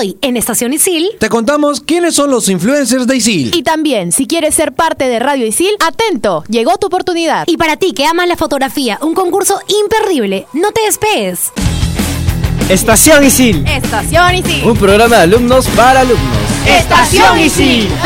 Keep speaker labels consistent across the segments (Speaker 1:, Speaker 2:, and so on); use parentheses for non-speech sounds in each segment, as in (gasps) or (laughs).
Speaker 1: Hoy, en Estación Isil,
Speaker 2: Te contamos quiénes son los influencers de Isil.
Speaker 3: Y también, si quieres ser parte de Radio Isil, atento, llegó tu oportunidad.
Speaker 1: y para ti que amas la fotografía, un concurso imperdible. No te despegues.
Speaker 4: Estación Isil,
Speaker 3: Estación Isil.
Speaker 4: un programa de alumnos para alumnos.
Speaker 3: Estación Isil. (laughs)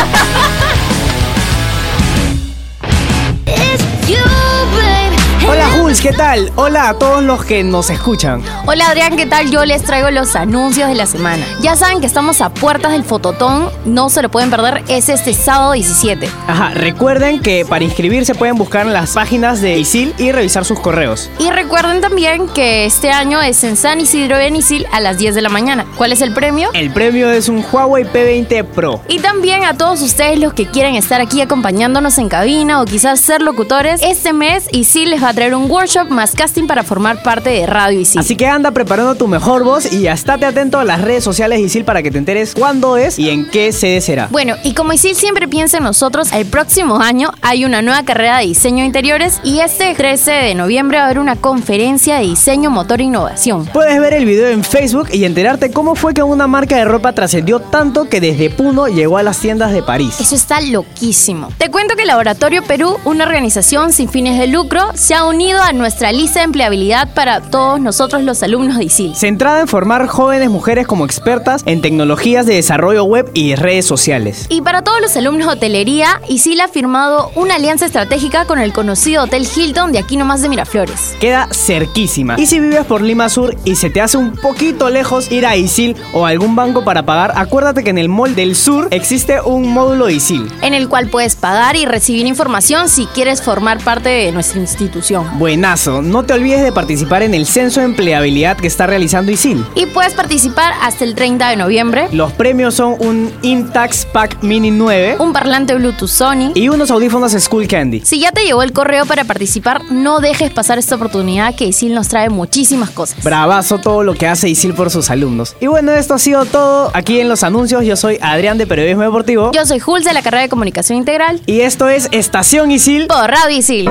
Speaker 4: Hola Jules, ¿qué tal? Hola a todos los que nos escuchan.
Speaker 5: Hola Adrián, ¿qué tal? Yo les traigo los anuncios de la semana. Ya saben que estamos a puertas del Fototón, no se lo pueden perder, es este sábado 17.
Speaker 4: Ajá, recuerden que para inscribirse pueden buscar en las páginas de Isil y revisar sus correos.
Speaker 5: Y recuerden también que este año es en San Isidro en Isil a las 10 de la mañana. ¿Cuál es el premio?
Speaker 4: El premio es un Huawei P20 Pro.
Speaker 5: Y también a todos ustedes los que quieren estar aquí acompañándonos en cabina o quizás ser locutores, este mes Isil les va a traer un workshop más casting para formar parte de Radio Isil.
Speaker 4: Así que anda preparando tu mejor voz y estate atento a las redes sociales Isil para que te enteres cuándo es y en qué sede será.
Speaker 5: Bueno, y como Isil siempre piensa en nosotros, el próximo año hay una nueva carrera de diseño de interiores y este 13 de noviembre va a haber una conferencia de diseño, motor e innovación.
Speaker 4: Puedes ver el video en Facebook y enterarte cómo fue que una marca de ropa trascendió tanto que desde Puno llegó a las tiendas de París.
Speaker 5: Eso está loquísimo. Te cuento que Laboratorio Perú, una organización sin fines de lucro, se ha unido a nuestra lista de empleabilidad para todos nosotros los alumnos de ISIL.
Speaker 4: Centrada en formar jóvenes mujeres como expertas en tecnologías de desarrollo web y redes sociales.
Speaker 5: Y para todos los alumnos de hotelería, ISIL ha firmado una alianza estratégica con el conocido Hotel Hilton de aquí nomás de Miraflores.
Speaker 4: Queda cerquísima. Y si vives por Lima Sur y se te hace un poquito lejos ir a Isil o a algún banco para pagar, acuérdate que en el Mall del Sur existe un módulo de Isil.
Speaker 5: En el cual puedes pagar y recibir información si quieres formar parte de nuestra institución.
Speaker 4: Buenazo, no te olvides de participar en el censo de empleabilidad que está realizando Isil.
Speaker 5: Y puedes participar hasta el 30 de noviembre,
Speaker 4: Los premios son un Intax Pack Mini 9
Speaker 5: un parlante Bluetooth Sony.
Speaker 4: y unos audífonos School Candy.
Speaker 5: Si ya te llegó el correo para participar, no dejes pasar esta oportunidad que ISIL nos trae muchísimas cosas.
Speaker 4: Bravazo todo lo que hace Isil por sus alumnos. Y bueno, esto ha sido todo aquí en los anuncios. Yo soy Adrián de Periodismo Deportivo.
Speaker 5: Yo soy Jules de la carrera de Comunicación Integral
Speaker 4: Y esto es Estación Isil.
Speaker 5: por Radio ISIL.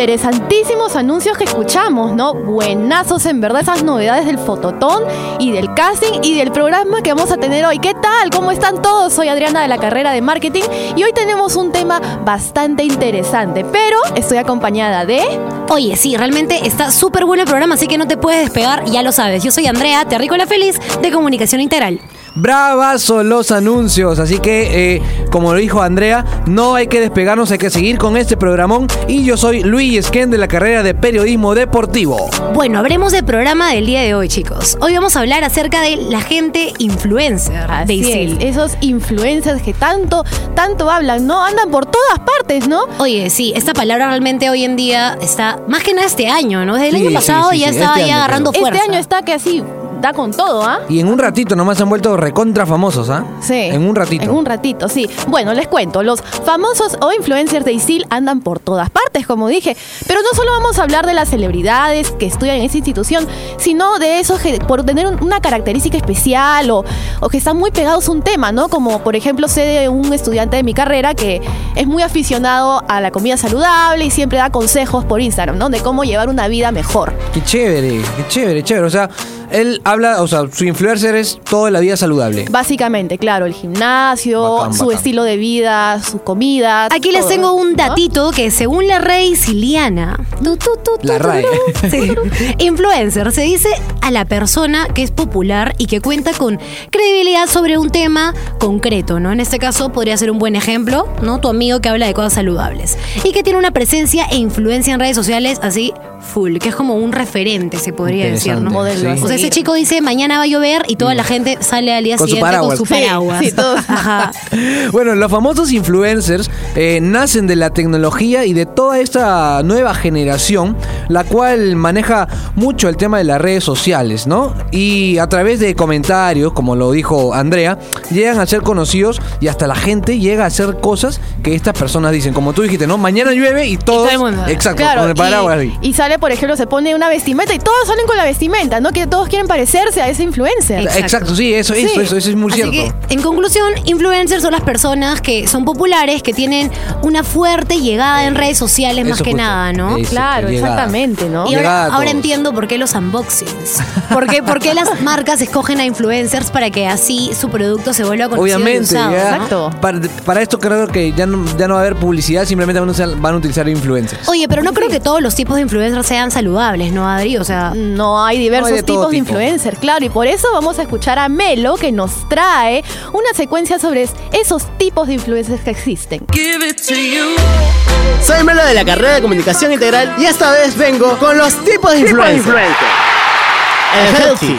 Speaker 3: Interesantísimos anuncios que escuchamos, ¿no? Buenazos en verdad esas novedades del fototón y del casting y del programa que vamos a tener hoy. ¿Qué tal? ¿Cómo están todos? Soy Adriana de la carrera de marketing y hoy tenemos un tema bastante interesante, pero estoy acompañada de...
Speaker 1: Oye, sí, realmente está súper bueno el programa, así que no te puedes despegar, ya lo sabes. Yo soy Andrea, terrícola feliz de Comunicación Integral.
Speaker 2: Bravazo los anuncios, así que eh, como lo dijo Andrea, no hay que despegarnos, hay que seguir con este programón y yo soy Luis Esquén de la carrera de Periodismo Deportivo.
Speaker 1: Bueno, hablemos del programa del día de hoy, chicos. Hoy vamos a hablar acerca de la gente influencer de
Speaker 3: Así
Speaker 1: Isil.
Speaker 3: es, esos influencers que tanto, tanto hablan, ¿no? Andan por todas partes, ¿no?
Speaker 1: Oye, sí, esta palabra realmente hoy en día está más que nada este año, ¿no? Desde el
Speaker 2: Sí,
Speaker 1: año pasado
Speaker 2: sí,
Speaker 1: ya
Speaker 2: sí,
Speaker 1: estaba
Speaker 2: este
Speaker 1: ya
Speaker 2: año,
Speaker 1: agarrando
Speaker 3: Este
Speaker 1: fuerza.
Speaker 3: año está que así da con todo, ¿ah?
Speaker 2: Y en un ratito nomás se han vuelto recontra famosos, ¿ah?
Speaker 3: Sí.
Speaker 2: En un ratito.
Speaker 3: En un ratito, sí. Bueno, les cuento, los famosos o influencers de ISIL andan por todas partes, como dije. Pero no solo vamos a hablar de las celebridades que estudian en esa institución, sino de esos que por tener un- una característica especial o, o que están muy pegados a un tema, ¿no? Como por ejemplo sé de un estudiante de mi carrera que es muy aficionado a la comida saludable y siempre da consejos por Instagram, ¿no? De cómo llevar una vida mejor.
Speaker 2: Qué chévere, qué chévere, chévere. O sea, él habla, o sea, su influencer es toda la vida saludable.
Speaker 3: Básicamente, claro, el gimnasio,
Speaker 2: Bacán,
Speaker 3: su
Speaker 2: bacán.
Speaker 3: estilo de vida, su comida.
Speaker 1: Aquí les
Speaker 3: todo,
Speaker 1: tengo un
Speaker 3: ¿no?
Speaker 1: datito que según la RAE Siliana, tu, tu, tu, tu,
Speaker 2: La
Speaker 1: tu,
Speaker 2: RAE.
Speaker 1: tu, sí, influencer se dice a la persona que es popular y que cuenta con credibilidad sobre un tema concreto, ¿no? En este caso podría ser un buen ejemplo, ¿no? Tu amigo que habla de cosas saludables y que tiene una presencia e influencia en redes sociales así full, que es como un referente, se podría decir, ¿no?
Speaker 3: Modelo,
Speaker 2: sí.
Speaker 1: O sea, ese chico dice, mañana va a llover y toda la gente sale al día
Speaker 2: Con su
Speaker 1: siguiente
Speaker 2: paraguas.
Speaker 1: con su
Speaker 3: Sí,
Speaker 1: paraguas.
Speaker 3: sí, todos. (laughs)
Speaker 1: Ajá. (laughs)
Speaker 2: Bueno, los famosos influencers eh, nacen de la tecnología y de toda esta nueva generación, la cual maneja mucho el tema de las redes sociales, ¿no? Y a través de comentarios, como lo dijo Andrea, llegan a ser conocidos y hasta la gente llega a hacer cosas que estas personas dicen, como tú dijiste, ¿no? Mañana llueve y todos...
Speaker 1: todo el mundo.
Speaker 2: Exacto,
Speaker 3: Claro,
Speaker 2: con el paraguas.
Speaker 3: y, y salen sale, por ejemplo, se pone una vestimenta y todos salen con la vestimenta, ¿no? Que todos quieren parecerse a ese influencer.
Speaker 1: Exacto.
Speaker 2: Exacto, sí, eso, eso,
Speaker 3: Sí.
Speaker 2: eso, eso es muy
Speaker 1: Así
Speaker 2: cierto.
Speaker 1: que, en conclusión, influencers son las personas que son populares, que tienen una fuerte llegada en redes sociales más que
Speaker 2: justo.
Speaker 1: nada, ¿no?
Speaker 2: Eso,
Speaker 3: Claro,
Speaker 2: llegada.
Speaker 3: exactamente, ¿no?
Speaker 1: Y ahora, entiendo por qué los unboxings. ¿Por qué, por qué las marcas escogen a influencers para que así su producto se vuelva conocido y
Speaker 2: Obviamente,
Speaker 1: usado,
Speaker 2: ya,
Speaker 1: ¿no?
Speaker 3: Exacto.
Speaker 2: Para, para esto creo que ya no, ya no va a haber publicidad, simplemente van a usar, van a utilizar influencers.
Speaker 1: Oye, pero no creo que todos los tipos de influencers sean saludables, ¿no, Adri? O sea,
Speaker 3: No hay diversos
Speaker 2: No hay de todo
Speaker 3: tipos de
Speaker 2: tipo.
Speaker 3: influencer, claro, y por eso vamos a escuchar a Melo que nos trae una secuencia sobre esos tipos de influencers que existen.
Speaker 6: Soy Melo de la carrera de Comunicación Integral y esta vez vengo con los tipos de influencers. El healthy.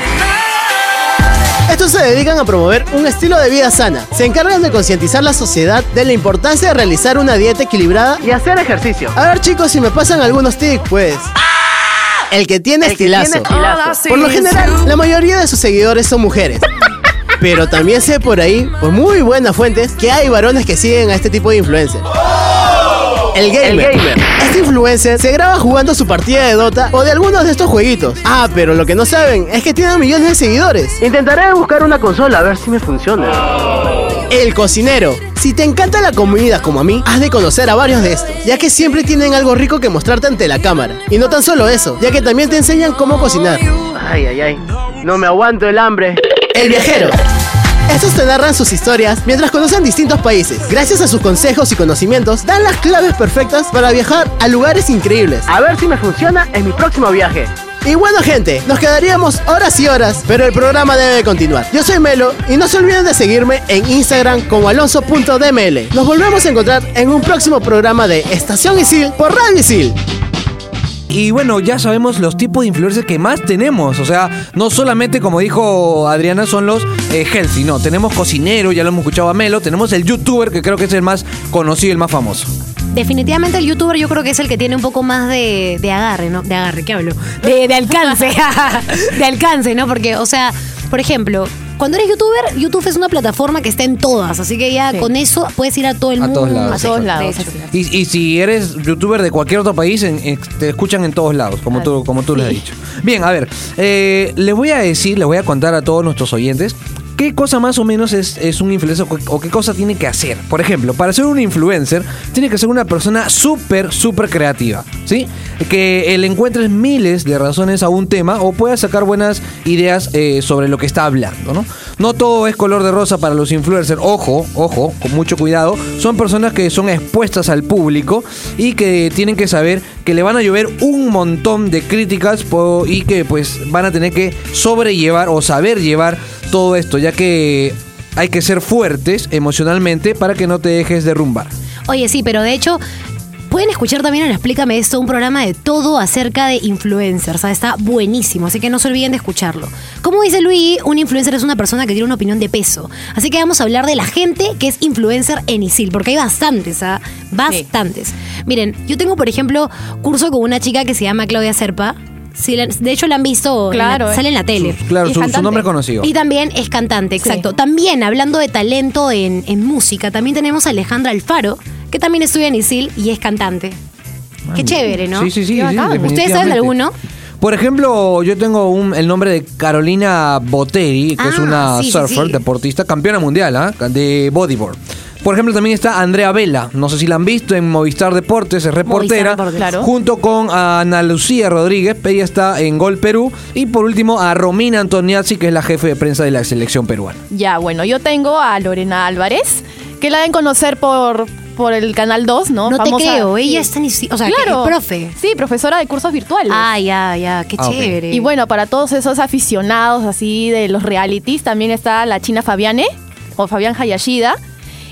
Speaker 6: Estos se dedican a promover un estilo de vida sana. Se encargan de concientizar la sociedad de la importancia de realizar una dieta equilibrada y hacer ejercicio. A ver chicos, si me pasan algunos tips, pues. El que tiene estilazo. Por lo general, la mayoría de sus seguidores son mujeres. Pero también sé por ahí, por muy buenas fuentes, que hay varones que siguen a este tipo de influencers. El gamer. Este influencer se graba jugando su partida de Dota o de algunos de estos jueguitos. Ah, pero lo que no saben es que tiene millones de seguidores. Intentaré buscar una consola a ver si me funciona. El cocinero. Si te encanta la comida como a mí, has de conocer a varios de estos, ya que siempre tienen algo rico que mostrarte ante la cámara. Y no tan solo eso, ya que también te enseñan cómo cocinar. Ay, ay, ay. No me aguanto el hambre. El viajero. Estos te narran sus historias mientras conocen distintos países. Gracias a sus consejos y conocimientos, dan las claves perfectas para viajar a lugares increíbles. A ver si me funciona en mi próximo viaje. Y bueno gente, nos quedaríamos horas y horas, pero el programa debe continuar. Yo soy Melo y no se olviden de seguirme en Instagram como alonso.dml. Nos volvemos a encontrar en un próximo programa de Estación Isil por Radio Isil.
Speaker 2: Y bueno, ya sabemos los tipos de influencers que más tenemos. O sea, no solamente, como dijo Adriana, son los eh, healthy. No, tenemos cocinero, ya lo hemos escuchado a Melo. Tenemos el youtuber, que creo que es el más conocido, el más famoso.
Speaker 1: definitivamente el youtuber yo creo que es el que tiene un poco más de, de agarre, ¿no? De agarre, ¿qué hablo? De, de alcance. (laughs) de alcance, ¿no? Porque, o sea, por ejemplo, cuando eres youtuber, YouTube es una plataforma que está en todas. Así que ya
Speaker 3: Sí.
Speaker 1: con eso puedes ir a todo el
Speaker 2: A
Speaker 1: mundo.
Speaker 2: todos lados.
Speaker 3: A todos lados.
Speaker 2: Y, y si eres youtuber de cualquier otro país, en- en- te escuchan en todos lados, como tú, como tú les has dicho. Bien, a ver, eh, les voy a decir, les voy a contar a todos nuestros oyentes qué cosa más o menos es, es un influencer o, qué cosa tiene que hacer. Por ejemplo, para ser un influencer, tiene que ser una persona súper, súper creativa, ¿sí? Que le encuentres miles de razones a un tema o pueda sacar buenas ideas eh, sobre lo que está hablando, ¿no? No todo es color de rosa para los influencers. Ojo, ojo, con mucho cuidado. Son personas que son expuestas al público y que tienen que saber que le van a llover un montón de críticas y que pues van a tener que sobrellevar o saber llevar todo esto, ya que hay que ser fuertes emocionalmente para que no te dejes derrumbar.
Speaker 1: Oye, sí, pero de hecho, pueden escuchar también en Explícame esto, un programa de todo acerca de influencers. Está buenísimo, así que no se olviden de escucharlo. Como dice Luis, un influencer es una persona que tiene una opinión de peso. Así que vamos a hablar de la gente que es influencer en ISIL, porque hay bastantes, ¿ah? Bastantes. Miren, yo tengo, por ejemplo, curso con una chica que se llama Claudia Serpa. Sí, de hecho, la han visto, en la-
Speaker 3: Claro,
Speaker 1: sale en la tele.
Speaker 2: Claro, su, nombre es conocido.
Speaker 1: Y también es cantante, exacto. También, hablando de talento en, en música, también tenemos a Alejandra Alfaro, que también estudia en ISIL y es cantante. Qué chévere, ¿no?
Speaker 2: Sí, sí, sí.
Speaker 1: ¿Ustedes saben de alguno?
Speaker 2: Por ejemplo, yo tengo un- el nombre de Carolina Boteri, que es
Speaker 1: Ah,
Speaker 2: una
Speaker 1: sí,
Speaker 2: surfer,
Speaker 1: sí.
Speaker 2: deportista, campeona mundial ¿ah? de bodyboard. Por ejemplo, también está Andrea Vela, no sé si la han visto en Movistar Deportes, es reportera,
Speaker 1: Deportes.
Speaker 3: Claro.
Speaker 2: junto con Ana Lucía Rodríguez, ella está en Gol Perú, y por último a Romina Antoniazzi, que es la jefe de prensa de la selección peruana.
Speaker 3: Ya, bueno, yo tengo a Lorena Álvarez, que la deben conocer por, por el Canal 2, ¿no?
Speaker 1: No te creo, ella
Speaker 3: Sí.
Speaker 1: está en ISIL, o sea, que
Speaker 3: Claro.
Speaker 1: es profe.
Speaker 3: Sí, profesora de cursos virtuales.
Speaker 1: Ah, ya, ya, qué
Speaker 2: Ah,
Speaker 1: chévere.
Speaker 3: Y bueno, para todos esos aficionados así de los realities, también está la China Fabiane o Fabián Hayashida.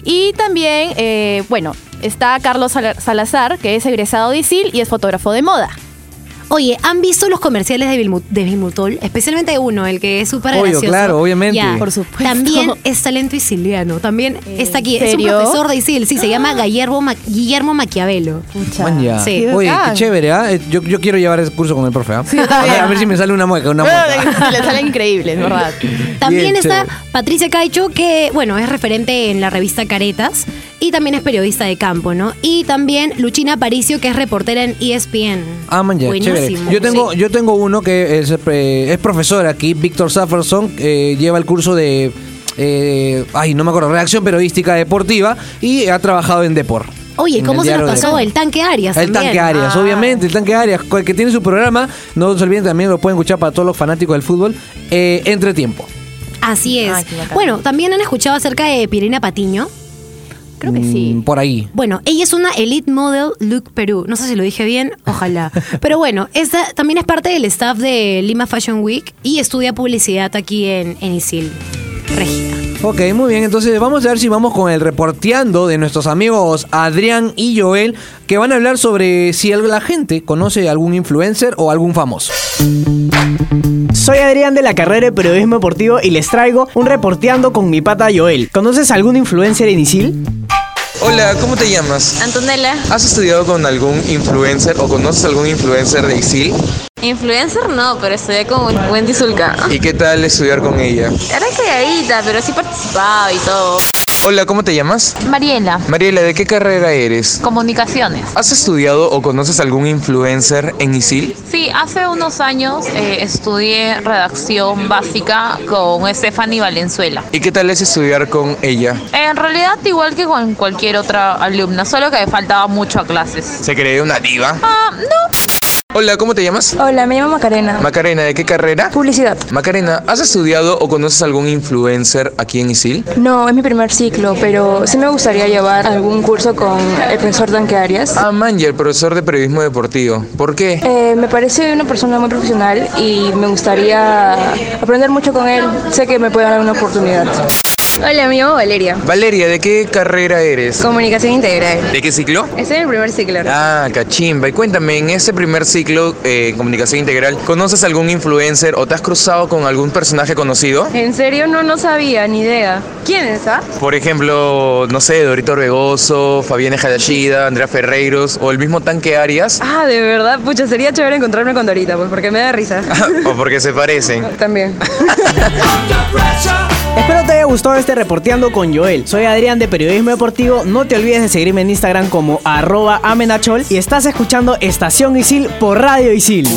Speaker 3: Y también, eh, bueno, está Carlos Sala- Salazar, que es egresado de ISIL y es fotógrafo de moda.
Speaker 1: Oye, ¿han visto los comerciales de, Bilmu- de Bilmutol? Especialmente uno, el que es súper
Speaker 2: Obvio,
Speaker 1: gracioso.
Speaker 2: claro, obviamente.
Speaker 1: Ya.
Speaker 3: Por supuesto.
Speaker 1: También es talento isiliano. También está aquí. Es un
Speaker 3: serio?
Speaker 1: profesor de ISIL. Sí, se llama Guillermo, Ma- Guillermo Maquiavelo.
Speaker 2: Man, ya.
Speaker 1: Sí.
Speaker 3: Qué
Speaker 2: Oye, qué chévere, ¿ah? Eh, Yo, yo quiero llevar ese curso con el profe, ¿ah? a, ver, a ver si me sale una mueca, una (laughs) mueca.
Speaker 3: Le salen increíbles, (laughs) ¿verdad?
Speaker 1: También
Speaker 2: Bien,
Speaker 1: está
Speaker 2: chévere.
Speaker 1: Patricia Caicho, que, bueno, es referente en la revista Caretas y también es periodista de campo, ¿no? Y también Luchina Aparicio, que es reportera en ESPN.
Speaker 2: Ah, man, ya,
Speaker 1: Buenísimo.
Speaker 2: chévere. Yo tengo,
Speaker 1: Sí.
Speaker 2: yo tengo uno que es, eh, es profesor aquí, Víctor Safferson, eh, lleva el curso de, eh, ay, no me acuerdo, redacción periodística deportiva y ha trabajado en Depor.
Speaker 1: Oye, ¿cómo se nos pasó?
Speaker 2: de-
Speaker 1: El tanque Arias
Speaker 2: El
Speaker 1: también.
Speaker 2: tanque Arias,
Speaker 1: Ah.
Speaker 2: obviamente, el tanque Arias, que tiene su programa, no se olviden también lo pueden escuchar para todos los fanáticos del fútbol, eh, entre tiempo.
Speaker 1: Así es.
Speaker 3: Ay,
Speaker 1: bueno, también han escuchado acerca de Pirina Patiño.
Speaker 3: Creo que sí.
Speaker 2: Mm, Por ahí.
Speaker 1: Bueno, ella es una Elite Model Look Perú. No sé si lo dije bien, ojalá. (laughs) Pero bueno, esta también es parte del staff de Lima Fashion Week y estudia publicidad aquí en, en ISIL. Regida.
Speaker 2: Ok, muy bien, entonces vamos a ver si vamos con el reporteando de nuestros amigos Adrián y Joel, que van a hablar sobre si la gente conoce algún influencer o algún famoso.
Speaker 4: Soy Adrián de la carrera de periodismo deportivo y les traigo un reporteando con mi pata Joel. ¿Conoces algún influencer en Isil?
Speaker 7: Hola, ¿cómo te llamas?
Speaker 5: Antonella,
Speaker 7: ¿Has estudiado con algún influencer o conoces algún influencer de ISIL?
Speaker 8: Influencer no, pero estudié con Wendy Zulka.
Speaker 7: ¿Y qué tal estudiar con ella?
Speaker 8: Era calladita, pero sí participaba y todo.
Speaker 7: Hola, ¿cómo te llamas?
Speaker 5: Mariela,
Speaker 7: Mariela, ¿de qué carrera eres?
Speaker 5: comunicaciones.
Speaker 7: ¿Has estudiado o conoces algún influencer en ISIL?
Speaker 8: Sí, hace unos años eh, estudié redacción básica con Stephanie Valenzuela.
Speaker 7: ¿Y qué tal es estudiar con ella?
Speaker 8: En realidad igual que con cualquier otra alumna, solo que me faltaba mucho a clases.
Speaker 7: ¿Se cree una diva?
Speaker 8: Ah, no.
Speaker 7: Hola, ¿cómo te llamas?
Speaker 9: Hola, me llamo Macarena.
Speaker 7: Macarena, ¿de qué carrera?
Speaker 9: Publicidad.
Speaker 7: Macarena, ¿has estudiado o conoces algún influencer aquí en ISIL?
Speaker 9: No, es mi primer ciclo, pero sí me gustaría llevar algún curso con el profesor Danque Arias.
Speaker 7: Ah, el profesor de periodismo deportivo. ¿Por qué?
Speaker 9: Eh, me parece una persona muy profesional y me gustaría aprender mucho con él. Sé que me puede dar una oportunidad.
Speaker 8: Hola, me llamo Valeria.
Speaker 7: Valeria, ¿de qué carrera eres?
Speaker 8: Comunicación integral.
Speaker 7: ¿De qué ciclo?
Speaker 8: Estoy en el primer ciclo.
Speaker 7: Ah, cachimba. Y cuéntame, en ese primer ciclo eh, comunicación integral, ¿conoces algún influencer o te has cruzado con algún personaje conocido?
Speaker 9: ¿En serio? No, no sabía, ni idea. ¿Quién es, ah?
Speaker 7: Por ejemplo, no sé, Dorito Orbegoso, Fabiana Hadashida, Andrea Ferreiros o el mismo Tanque Arias.
Speaker 9: Ah, de verdad, pucha, sería chévere encontrarme con Dorita, pues porque me da risa. (laughs)
Speaker 7: o porque se parecen.
Speaker 9: También. (laughs)
Speaker 4: Espero te haya gustado este reporteando con Joel. Soy Adrián de Periodismo Deportivo. No te olvides de seguirme en Instagram como arroba amenachol y estás escuchando Estación Isil por Radio Isil.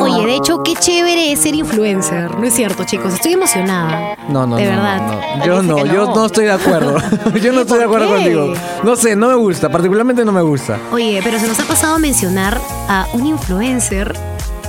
Speaker 1: Oye, de hecho, qué chévere es ser influencer. No es cierto, chicos. Estoy emocionada.
Speaker 2: No, no,
Speaker 1: De
Speaker 2: no,
Speaker 1: verdad.
Speaker 2: no, no. Yo no, yo
Speaker 3: no.
Speaker 2: no estoy de acuerdo. (laughs) (laughs) yo no estoy de acuerdo
Speaker 1: qué?
Speaker 2: contigo. No sé, no me gusta, particularmente no me gusta.
Speaker 1: Oye, pero se nos ha pasado a mencionar a un influencer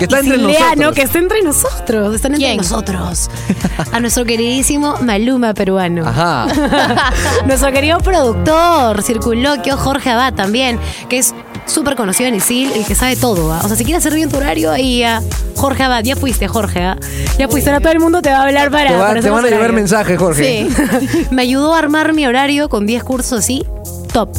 Speaker 2: Que está entre nosotros.
Speaker 1: que está entre nosotros. Están entre
Speaker 3: ¿Quién?
Speaker 1: nosotros. (laughs) A nuestro queridísimo Maluma peruano.
Speaker 2: Ajá. (laughs)
Speaker 1: Nuestro querido productor, circunloquio, Jorge Abad también, que es súper conocido en Isil, el que sabe todo. ¿va? O sea, si quieres hacer bien tu horario, ahí a Jorge Abad, ya fuiste, Jorge. ¿ah? Ya fuiste, ahora todo el mundo te va a hablar para.
Speaker 2: Te, va-
Speaker 1: para
Speaker 2: te van a llevar mensajes, Jorge.
Speaker 1: Sí. (laughs) Me ayudó a armar mi horario con 10 cursos así, top.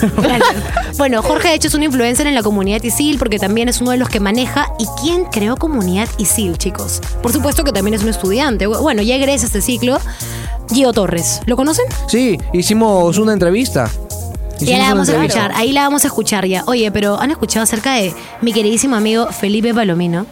Speaker 1: (laughs) Bueno, Jorge de hecho es un influencer en la comunidad ISIL porque también es uno de los que maneja y quién creó comunidad ISIL, chicos. Por supuesto que también es un estudiante. Bueno, ya egresa este ciclo. Gio Torres, ¿lo conocen?
Speaker 2: Sí, hicimos una entrevista.
Speaker 1: Ya la vamos a escuchar, ahí la vamos a escuchar ya. Oye, pero ¿han escuchado acerca de mi queridísimo amigo Felipe Palomino?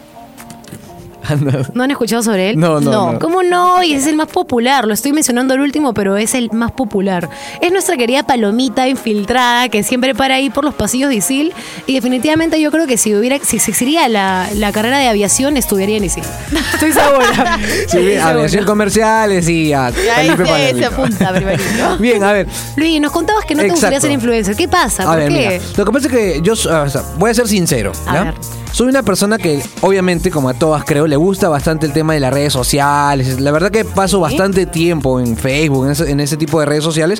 Speaker 1: ¿No han escuchado sobre él?
Speaker 2: No, no, no.
Speaker 1: ¿Cómo no? Y es el más popular. Lo estoy mencionando el último, pero es el más popular. Es nuestra querida palomita infiltrada que siempre para ahí por los pasillos de ISIL. Y definitivamente yo creo que si hubiera, si existiría la, la carrera de aviación, estudiaría en ISIL. Estoy segura. (laughs)
Speaker 2: Sí, aviación comerciales y a Felipe
Speaker 3: se,
Speaker 2: Palomino.
Speaker 3: se apunta primerito. (laughs)
Speaker 2: Bien, a ver.
Speaker 1: Luis, nos contabas que no te gustaría ser influencer. ¿Qué pasa?
Speaker 2: A
Speaker 1: ¿Por
Speaker 2: ver,
Speaker 1: qué?
Speaker 2: mira, lo que pasa es que yo o sea, voy a ser sincero.
Speaker 1: A
Speaker 2: ¿ya?
Speaker 1: ver.
Speaker 2: Soy una persona que, obviamente, como a todas creo, le gusta bastante el tema de las redes sociales. La verdad que paso bastante tiempo en Facebook, en ese, en ese tipo de redes sociales.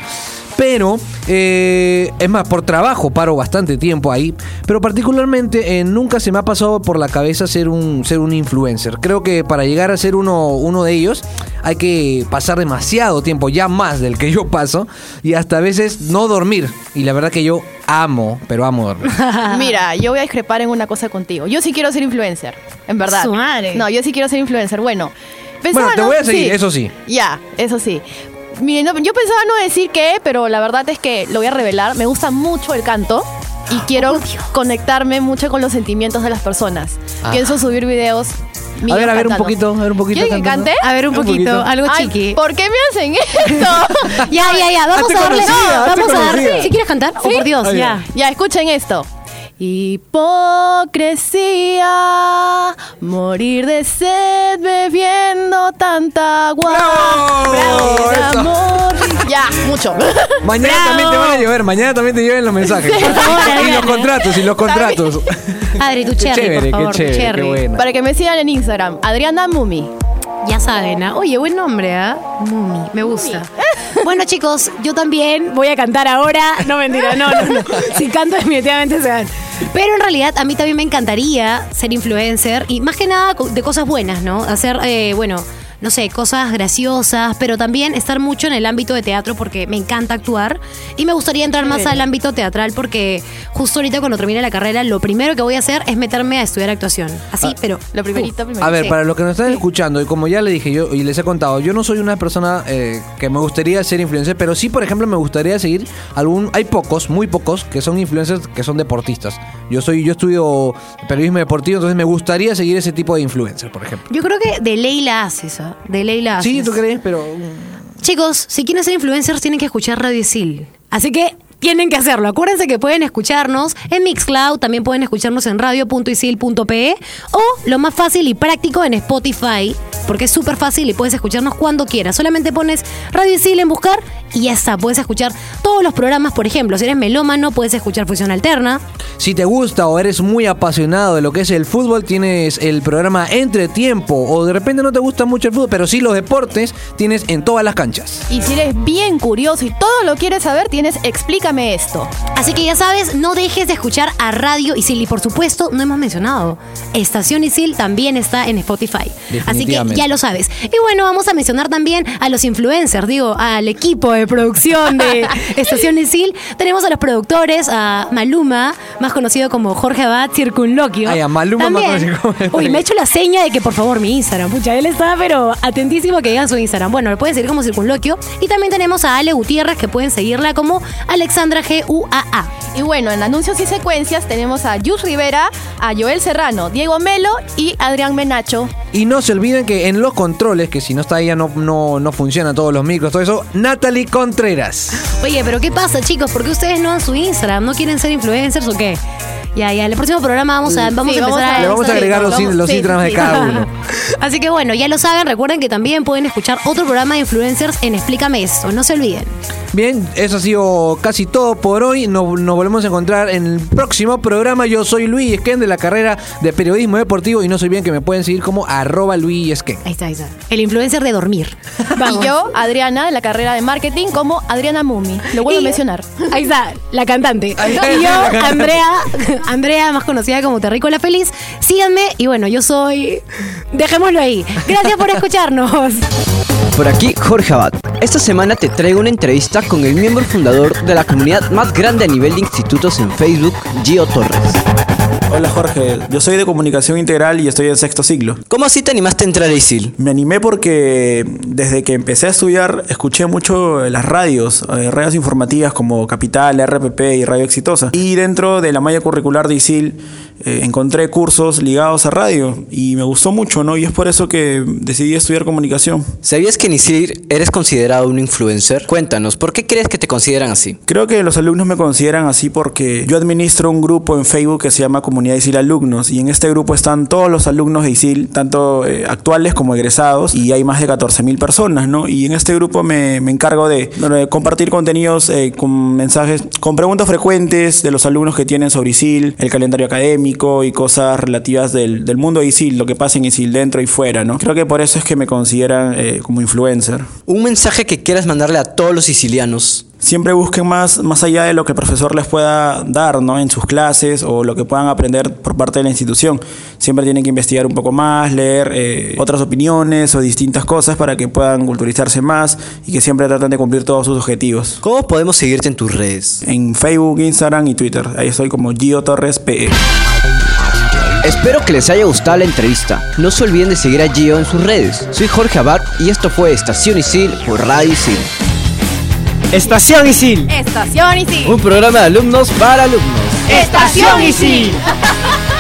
Speaker 2: Pero, eh, es más, por trabajo paro bastante tiempo ahí. Pero particularmente eh, nunca se me ha pasado por la cabeza ser un, ser un influencer. Creo que para llegar a ser uno, uno de ellos hay que pasar demasiado tiempo, ya más del que yo paso. Y hasta a veces no dormir. Y la verdad que yo amo, pero amo dormir. (laughs)
Speaker 3: Mira, yo voy a discrepar en una cosa contigo. Yo sí quiero ser influencer, en verdad.
Speaker 1: Su madre.
Speaker 3: No, yo sí quiero ser influencer. Bueno, pensaba,
Speaker 2: Bueno, te voy a seguir, eso sí.
Speaker 3: Ya, eso sí. Miren, no- yo pensaba no decir qué, pero la verdad es que lo voy a revelar. Me gusta mucho el canto y (gasps) quiero conectarme mucho con los sentimientos de las personas.
Speaker 2: Ah.
Speaker 3: Pienso subir videos
Speaker 2: A ver, a ver un poquito, a ver un poquito.
Speaker 3: ¿Quieren que cante?
Speaker 1: A ver, un
Speaker 2: Un
Speaker 1: poquito,
Speaker 2: poquito.
Speaker 1: algo
Speaker 3: Ay,
Speaker 1: chiqui.
Speaker 3: ¿Por qué me hacen (laughs) esto?
Speaker 1: Ya, ya, ya, vamos
Speaker 2: Hazte
Speaker 1: a darle.
Speaker 2: conocida, hazte
Speaker 1: vamos a darle.
Speaker 2: conocida.
Speaker 1: Si quieres cantar, oh por Dios,
Speaker 2: ya.
Speaker 1: ya.
Speaker 3: ya, escuchen esto. Hipocresía, morir de sed bebiendo tanta agua.
Speaker 2: ¡Bravo! Eso.
Speaker 3: amor. Ya, mucho. (laughs)
Speaker 2: Mañana
Speaker 1: Bravo.
Speaker 2: también te van a llover, mañana también te llueven los mensajes.
Speaker 1: Por favor,
Speaker 2: y los
Speaker 1: Adriana.
Speaker 2: contratos, y los contratos.
Speaker 1: Adri, tu cherry,
Speaker 2: chévere,
Speaker 1: por favor,
Speaker 2: qué chévere,
Speaker 1: cherry.
Speaker 2: qué buena.
Speaker 3: Para que me sigan en Instagram, Adriana Mumi.
Speaker 1: Ya saben, ¿ah? Oye, buen nombre, ¿ah? Mumi, me gusta. (laughs) Bueno, chicos, yo también voy a cantar ahora. No, mentira, no, no, no. Si canto, definitivamente se dan. Pero en realidad, a mí también me encantaría ser influencer y más que nada de cosas buenas, ¿no? Hacer, eh, bueno. No sé, cosas graciosas, pero también estar mucho en el ámbito de teatro porque me encanta actuar y me gustaría entrar más al ámbito teatral porque justo ahorita cuando termine la carrera lo primero que voy a hacer es meterme a estudiar actuación. Así, pero
Speaker 3: Lo primerito, primerito.
Speaker 2: A ver,
Speaker 1: Sí.
Speaker 2: para los que nos están escuchando, y como ya le dije yo y les he contado, yo no soy una persona eh, que me gustaría ser influencer, pero sí, por ejemplo, me gustaría seguir algún. Hay pocos, muy pocos, que son influencers que son deportistas. Yo soy, yo estudio periodismo deportivo, entonces me gustaría seguir ese tipo de influencer, por ejemplo.
Speaker 1: Yo creo que de ley la haces, ¿ah? De ley la haces.
Speaker 2: Sí, ¿tú crees? Pero.
Speaker 1: Chicos, si quieren ser influencers tienen que escuchar Radio Isil. Así que tienen que hacerlo. Acuérdense que pueden escucharnos en Mixcloud, también pueden escucharnos en radio.isil.pe o lo más fácil y práctico en Spotify, porque es súper fácil y puedes escucharnos cuando quieras. Solamente pones Radio Isil en buscar y ya está. Puedes escuchar todos los programas, por ejemplo, si eres melómano, puedes escuchar Fusión Alterna.
Speaker 2: Si te gusta o eres muy apasionado de lo que es el fútbol, tienes el programa Entretiempo. O de repente no te gusta mucho el fútbol, pero sí los deportes, tienes en todas las canchas.
Speaker 3: Y si eres bien curioso y todo lo quieres saber, tienes Esto.
Speaker 1: Así que ya sabes, no dejes de escuchar a Radio Isil. Y por supuesto, no hemos mencionado, Estación Isil también está en Spotify. Así que ya lo sabes. Y bueno, vamos a mencionar también a los influencers, digo, al equipo de producción de (laughs) Estación Isil. Tenemos a los productores, a Maluma, más conocido como Jorge Abad, Circunloquio.
Speaker 2: Ay, a Maluma más
Speaker 1: También.
Speaker 2: conocido como-
Speaker 1: Uy, me ha hecho la seña de que por favor mi Instagram. Pucha, él está pero atentísimo que digan su Instagram. Bueno, lo pueden seguir como Circunloquio. Y también tenemos a Ale Gutiérrez, que pueden seguirla como G-U-A-A.
Speaker 3: Y bueno, en anuncios y secuencias tenemos a Yus Rivera, a Joel Serrano, Diego Melo y Adrián Menacho.
Speaker 2: Y no se olviden que en los controles, que si no está ella no, no, no funcionan todos los micros, todo eso, Natalie Contreras.
Speaker 1: Oye, pero ¿qué pasa, chicos? ¿Por qué ustedes no dan su Instagram? ¿No quieren ser influencers o qué? Ya, ya, en el próximo programa vamos a, vamos
Speaker 3: Sí,
Speaker 1: a
Speaker 3: vamos
Speaker 1: empezar
Speaker 3: a-
Speaker 1: a...
Speaker 2: Le vamos a agregar los,
Speaker 3: vamos-
Speaker 2: los
Speaker 3: sí,
Speaker 2: Instagrams de
Speaker 3: sí.
Speaker 2: cada uno. (laughs)
Speaker 1: Así que bueno, ya lo saben, recuerden que también pueden escuchar otro programa de influencers en Explícame Esto, no se olviden.
Speaker 2: Bien, eso ha sido casi todo por hoy. Nos, nos volvemos a encontrar en el próximo programa. Yo soy Luis Esquén de la carrera de periodismo deportivo y no se olviden que me pueden seguir como arroba Luis Esquén.
Speaker 1: Ahí está, ahí está. El influencer de dormir. (laughs)
Speaker 3: Y yo, Adriana, de la carrera de marketing, como Adriana Mumi. Lo vuelvo a mencionar.
Speaker 1: Ahí está, la cantante.
Speaker 2: Ahí está,
Speaker 1: y yo,
Speaker 2: la cantante.
Speaker 1: Andrea, (laughs) Andrea, más conocida como Terrícola Feliz. Síganme y bueno, yo soy. Dejémoslo ahí. Gracias por escucharnos.
Speaker 10: Por aquí, Jorge Abad. Esta semana te traigo una entrevista con el miembro fundador de la comunidad más grande a nivel de institutos en Facebook, Gio Torres.
Speaker 11: Hola Jorge, yo soy de comunicación integral y estoy en sexto ciclo.
Speaker 10: ¿Cómo así te animaste a entrar a ISIL?
Speaker 11: Me animé porque desde que empecé a estudiar escuché mucho las radios, eh, radios informativas como Capital, RPP y Radio Exitosa. Y dentro de la malla curricular de ISIL eh, encontré cursos ligados a radio y me gustó mucho, ¿no? Y es por eso que decidí estudiar comunicación.
Speaker 10: ¿Sabías que en ISIL eres considerado un influencer? Cuéntanos, ¿por qué crees que te consideran así?
Speaker 11: Creo que los alumnos me consideran así porque yo administro un grupo en Facebook que se llama Comunidad ISIL Alumnos y en este grupo están todos los alumnos de ISIL, tanto eh, actuales como egresados y hay más de 14.000 personas, ¿no? Y en este grupo me, me encargo de compartir contenidos eh, con mensajes, con preguntas frecuentes de los alumnos que tienen sobre ISIL, el calendario académico y cosas relativas del, del mundo de ISIL, lo que pasa en ISIL dentro y fuera, ¿no? Creo que por eso es que me consideran eh, como influencer.
Speaker 10: Un mensaje que quieras mandarle a todos los sicilianos.
Speaker 11: Siempre busquen más, más allá de lo que el profesor les pueda dar ¿no? en sus clases o lo que puedan aprender por parte de la institución. Siempre tienen que investigar un poco más, leer eh, otras opiniones o distintas cosas para que puedan culturizarse más y que siempre tratan de cumplir todos sus objetivos.
Speaker 10: ¿Cómo podemos seguirte en tus redes?
Speaker 11: En Facebook, Instagram y Twitter. Ahí estoy como Gio Torres PE.
Speaker 10: Espero que les haya gustado la entrevista. No se olviden de seguir a Gio en sus redes. Soy Jorge Abad y esto fue Estación Isil por Radio Isil.
Speaker 4: Estación Isil.
Speaker 3: Estación y sí.
Speaker 10: Un programa de alumnos para alumnos.
Speaker 3: Estación y sí. (laughs)